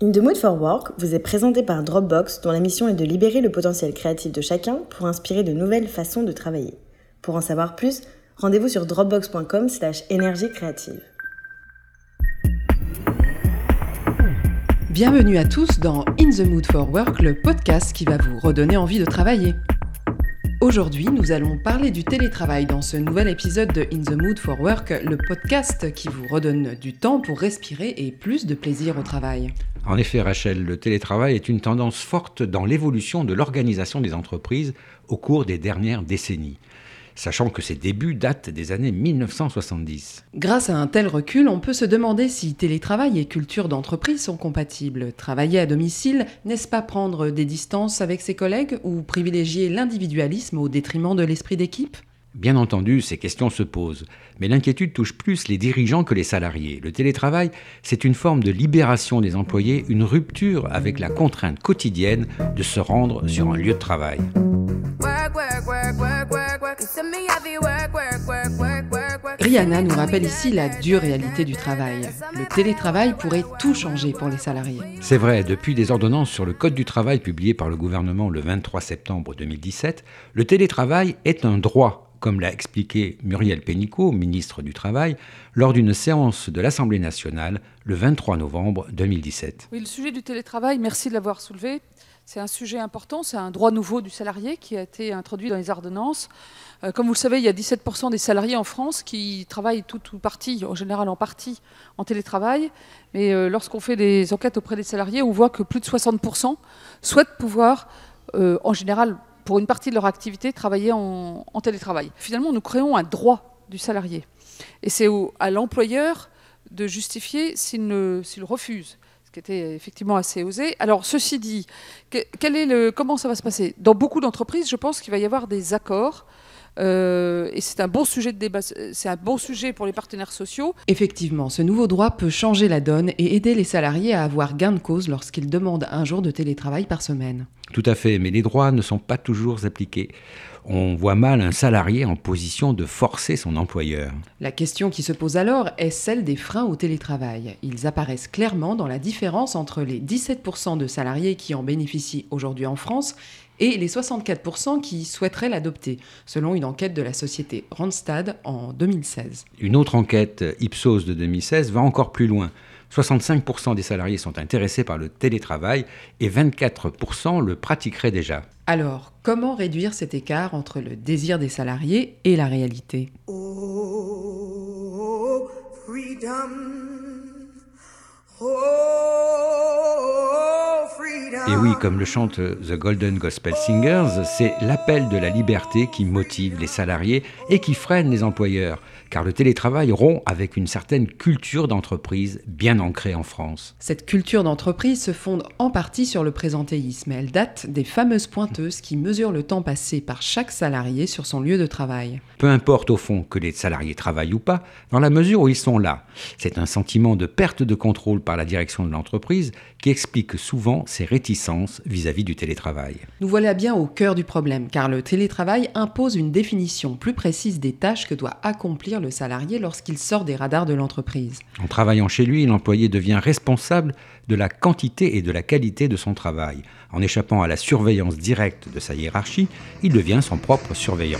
In the Mood for Work vous est présenté par Dropbox dont la mission est de libérer le potentiel créatif de chacun pour inspirer de nouvelles façons de travailler. Pour en savoir plus, rendez-vous sur dropbox.com slash énergie créative. Bienvenue à tous dans In the Mood for Work, le podcast qui va vous redonner envie de travailler. Aujourd'hui, nous allons parler du télétravail dans ce nouvel épisode de In the Mood for Work, le podcast qui vous redonne du temps pour respirer et plus de plaisir au travail. En effet, Rachel, le télétravail est une tendance forte dans l'évolution de l'organisation des entreprises au cours des dernières décennies sachant que ses débuts datent des années 1970. Grâce à un tel recul, on peut se demander si télétravail et culture d'entreprise sont compatibles. Travailler à domicile, n'est-ce pas prendre des distances avec ses collègues ou privilégier l'individualisme au détriment de l'esprit d'équipe? Bien entendu, ces questions se posent, mais l'inquiétude touche plus les dirigeants que les salariés. Le télétravail, c'est une forme de libération des employés, une rupture avec la contrainte quotidienne de se rendre sur un lieu de travail. Rihanna nous rappelle ici la dure réalité du travail. Le télétravail pourrait tout changer pour les salariés. C'est vrai, depuis des ordonnances sur le Code du travail publiées par le gouvernement le 23 septembre 2017, le télétravail est un droit, comme l'a expliqué Muriel Pénicaud, ministre du Travail, lors d'une séance de l'Assemblée nationale le 23 novembre 2017. Oui, le sujet du télétravail, merci de l'avoir soulevé. C'est un sujet important, c'est un droit nouveau du salarié qui a été introduit dans les ordonnances. Euh, comme vous le savez, il y a 17% des salariés en France qui travaillent tout ou partie, en général en partie, en télétravail. Mais euh, lorsqu'on fait des enquêtes auprès des salariés, on voit que plus de 60% souhaitent pouvoir, euh, en général, pour une partie de leur activité, travailler en, télétravail. Finalement, nous créons un droit du salarié. Et c'est à l'employeur de justifier s'il refuse était effectivement assez osé. Alors, ceci dit, comment ça va se passer? Dans beaucoup d'entreprises, je pense qu'il va y avoir des accords. Euh, et c'est un bon sujet de débat, c'est un bon sujet pour les partenaires sociaux. Effectivement, ce nouveau droit peut changer la donne et aider les salariés à avoir gain de cause lorsqu'ils demandent un jour de télétravail par semaine. Tout à fait, mais les droits ne sont pas toujours appliqués on voit mal un salarié en position de forcer son employeur. La question qui se pose alors est celle des freins au télétravail. Ils apparaissent clairement dans la différence entre les 17% de salariés qui en bénéficient aujourd'hui en France et les 64% qui souhaiteraient l'adopter, selon une enquête de la société Randstad en 2016. Une autre enquête Ipsos de 2016 va encore plus loin. 65% des salariés sont intéressés par le télétravail et 24% le pratiqueraient déjà. Alors, comment réduire cet écart entre le désir des salariés et la réalité? Oh, et oui, comme le chante The Golden Gospel Singers, c'est l'appel de la liberté qui motive les salariés et qui freine les employeurs car le télétravail rompt avec une certaine culture d'entreprise bien ancrée en France. Cette culture d'entreprise se fonde en partie sur le présentéisme. Elle date des fameuses pointeuses qui mesurent le temps passé par chaque salarié sur son lieu de travail. Peu importe au fond que les salariés travaillent ou pas, dans la mesure où ils sont là. C'est un sentiment de perte de contrôle par la direction de l'entreprise qui explique souvent ses réticences vis-à-vis du télétravail. Nous voilà bien au cœur du problème, car le télétravail impose une définition plus précise des tâches que doit accomplir le salarié lorsqu'il sort des radars de l'entreprise. En travaillant chez lui, l'employé devient responsable de la quantité et de la qualité de son travail. En échappant à la surveillance directe de sa hiérarchie, il devient son propre surveillant.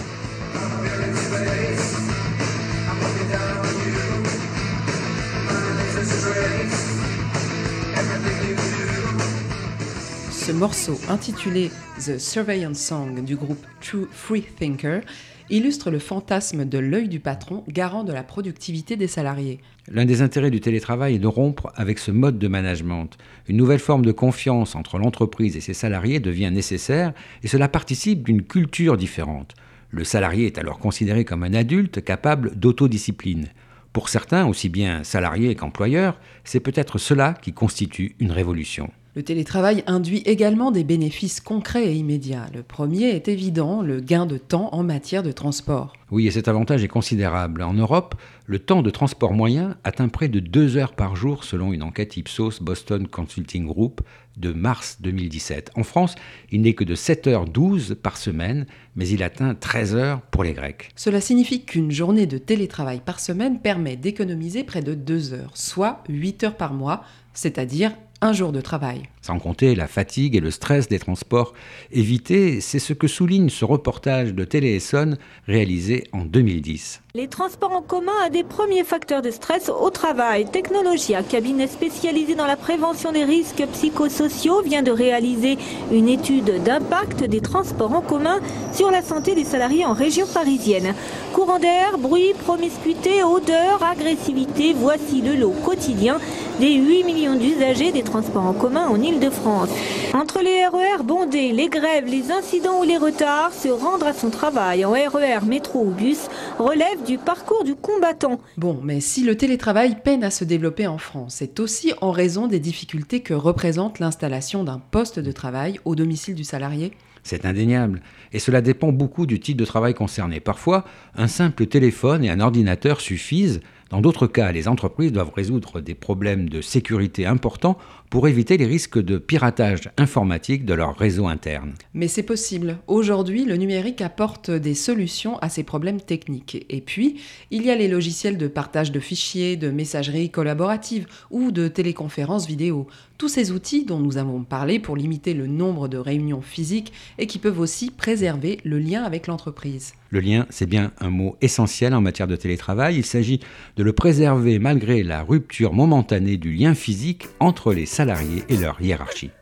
Ce morceau intitulé The Surveillance Song du groupe True Free Thinker illustre le fantasme de l'œil du patron, garant de la productivité des salariés. L'un des intérêts du télétravail est de rompre avec ce mode de management. Une nouvelle forme de confiance entre l'entreprise et ses salariés devient nécessaire et cela participe d'une culture différente. Le salarié est alors considéré comme un adulte capable d'autodiscipline. Pour certains, aussi bien salariés qu'employeurs, c'est peut-être cela qui constitue une révolution. Le télétravail induit également des bénéfices concrets et immédiats. Le premier est évident, le gain de temps en matière de transport. Oui, et cet avantage est considérable. En Europe, le temps de transport moyen atteint près de 2 heures par jour selon une enquête Ipsos Boston Consulting Group de mars 2017. En France, il n'est que de 7h12 par semaine, mais il atteint 13 heures pour les Grecs. Cela signifie qu'une journée de télétravail par semaine permet d'économiser près de 2 heures, soit 8 heures par mois, c'est-à-dire un jour de travail. Sans compter la fatigue et le stress des transports évités, c'est ce que souligne ce reportage de Télé Essonne réalisé en 2010. Les transports en commun a des premiers facteurs de stress au travail. Technologie, un cabinet spécialisé dans la prévention des risques psychosociaux, vient de réaliser une étude d'impact des transports en commun sur la santé des salariés en région parisienne. Courant d'air, bruit, promiscuité, odeur, agressivité, voici le lot quotidien des 8 millions d'usagers des transports en commun en Ile-de-France. Entre les RER bondés, les grèves, les incidents ou les retards, se rendre à son travail en RER, métro ou bus relève du parcours du combattant. Bon, mais si le télétravail peine à se développer en France, c'est aussi en raison des difficultés que représente l'installation d'un poste de travail au domicile du salarié. C'est indéniable, et cela dépend beaucoup du type de travail concerné. Parfois, un simple téléphone et un ordinateur suffisent dans d'autres cas, les entreprises doivent résoudre des problèmes de sécurité importants pour éviter les risques de piratage informatique de leur réseau interne. Mais c'est possible. Aujourd'hui, le numérique apporte des solutions à ces problèmes techniques. Et puis, il y a les logiciels de partage de fichiers, de messagerie collaborative ou de téléconférence vidéo. Tous ces outils dont nous avons parlé pour limiter le nombre de réunions physiques et qui peuvent aussi préserver le lien avec l'entreprise. Le lien, c'est bien un mot essentiel en matière de télétravail. Il s'agit de le préserver malgré la rupture momentanée du lien physique entre les salariés et leur hiérarchie.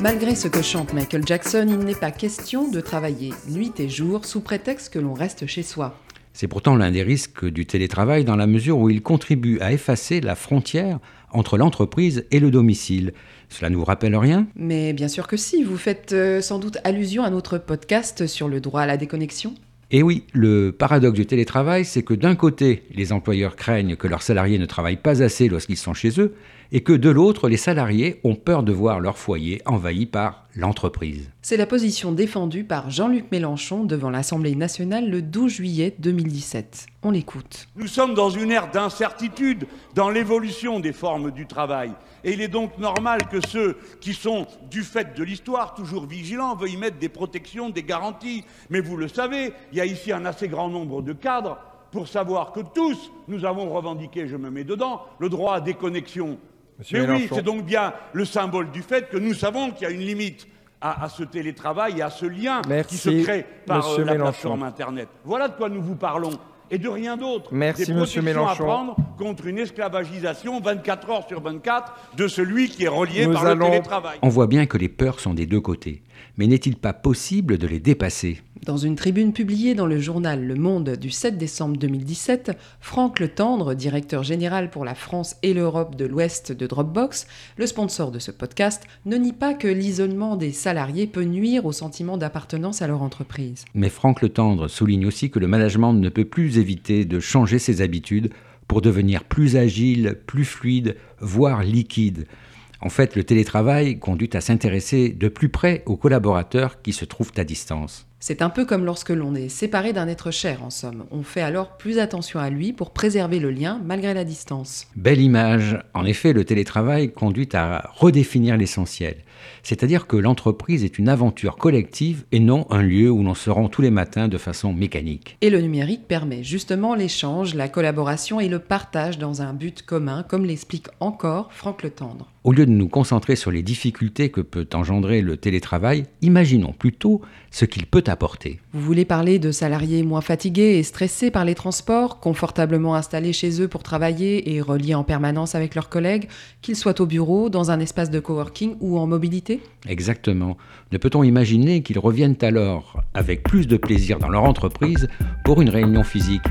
Malgré ce que chante Michael Jackson, il n'est pas question de travailler nuit et jour sous prétexte que l'on reste chez soi. C'est pourtant l'un des risques du télétravail dans la mesure où il contribue à effacer la frontière entre l'entreprise et le domicile. Cela ne vous rappelle rien? Mais bien sûr que si, vous faites euh, sans doute allusion à notre podcast sur le droit à la déconnexion. Et oui, le paradoxe du télétravail, c'est que d'un côté, les employeurs craignent que leurs salariés ne travaillent pas assez lorsqu'ils sont chez eux, et que de l'autre, les salariés ont peur de voir leur foyer envahi par l'entreprise. C'est la position défendue par Jean-Luc Mélenchon devant l'Assemblée nationale le 12 juillet 2017. On l'écoute. Nous sommes dans une ère d'incertitude dans l'évolution des formes du travail. Et il est donc normal que ceux qui sont, du fait de l'histoire, toujours vigilants, veuillent y mettre des protections, des garanties. Mais vous le savez, il y a ici un assez grand nombre de cadres pour savoir que tous, nous avons revendiqué, je me mets dedans, le droit à déconnexion mais oui, c'est donc bien le symbole du fait que nous savons qu'il y a une limite à, ce télétravail et à ce lien qui se crée par euh, la plateforme Internet. Voilà de quoi nous vous parlons et de rien d'autre. Merci, Des Monsieur Mélenchon. à prendre contre une esclavagisation 24 heures sur 24 de celui qui est relié par le télétravail. On voit bien que les peurs sont des deux côtés. Mais n'est-il pas possible de les dépasser Dans une tribune publiée dans le journal Le Monde du 7 décembre 2017, Franck Le Tendre, directeur général pour la France et l'Europe de l'Ouest de Dropbox, le sponsor de ce podcast, ne nie pas que l'isolement des salariés peut nuire au sentiment d'appartenance à leur entreprise. Mais Franck Le Tendre souligne aussi que le management ne peut plus éviter de changer ses habitudes pour devenir plus agile, plus fluide, voire liquide. En fait, le télétravail conduit à s'intéresser de plus près aux collaborateurs qui se trouvent à distance. C'est un peu comme lorsque l'on est séparé d'un être cher, en somme. On fait alors plus attention à lui pour préserver le lien malgré la distance. Belle image. En effet, le télétravail conduit à redéfinir l'essentiel. C'est-à-dire que l'entreprise est une aventure collective et non un lieu où l'on se rend tous les matins de façon mécanique. Et le numérique permet justement l'échange, la collaboration et le partage dans un but commun, comme l'explique encore Franck Le Tendre. Au lieu de nous concentrer sur les difficultés que peut engendrer le télétravail, imaginons plutôt ce qu'il peut apporter. Vous voulez parler de salariés moins fatigués et stressés par les transports, confortablement installés chez eux pour travailler et reliés en permanence avec leurs collègues, qu'ils soient au bureau, dans un espace de coworking ou en mobilité? Exactement. Ne peut-on imaginer qu'ils reviennent alors avec plus de plaisir dans leur entreprise pour une réunion physique?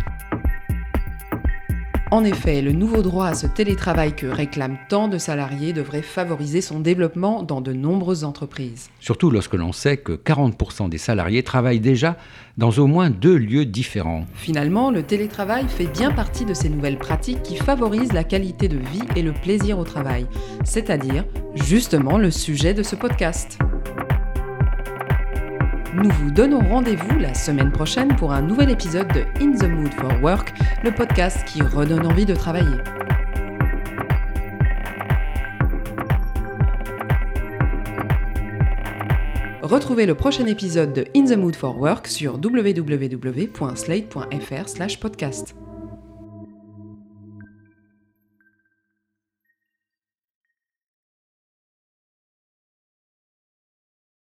En effet, le nouveau droit à ce télétravail que réclament tant de salariés devrait favoriser son développement dans de nombreuses entreprises. Surtout lorsque l'on sait que 40% des salariés travaillent déjà dans au moins deux lieux différents. Finalement, le télétravail fait bien partie de ces nouvelles pratiques qui favorisent la qualité de vie et le plaisir au travail, c'est-à-dire justement le sujet de ce podcast. Nous vous donnons rendez-vous la semaine prochaine pour un nouvel épisode de In the Mood for Work, le podcast qui redonne envie de travailler. Retrouvez le prochain épisode de In the Mood for Work sur www.slate.fr/podcast.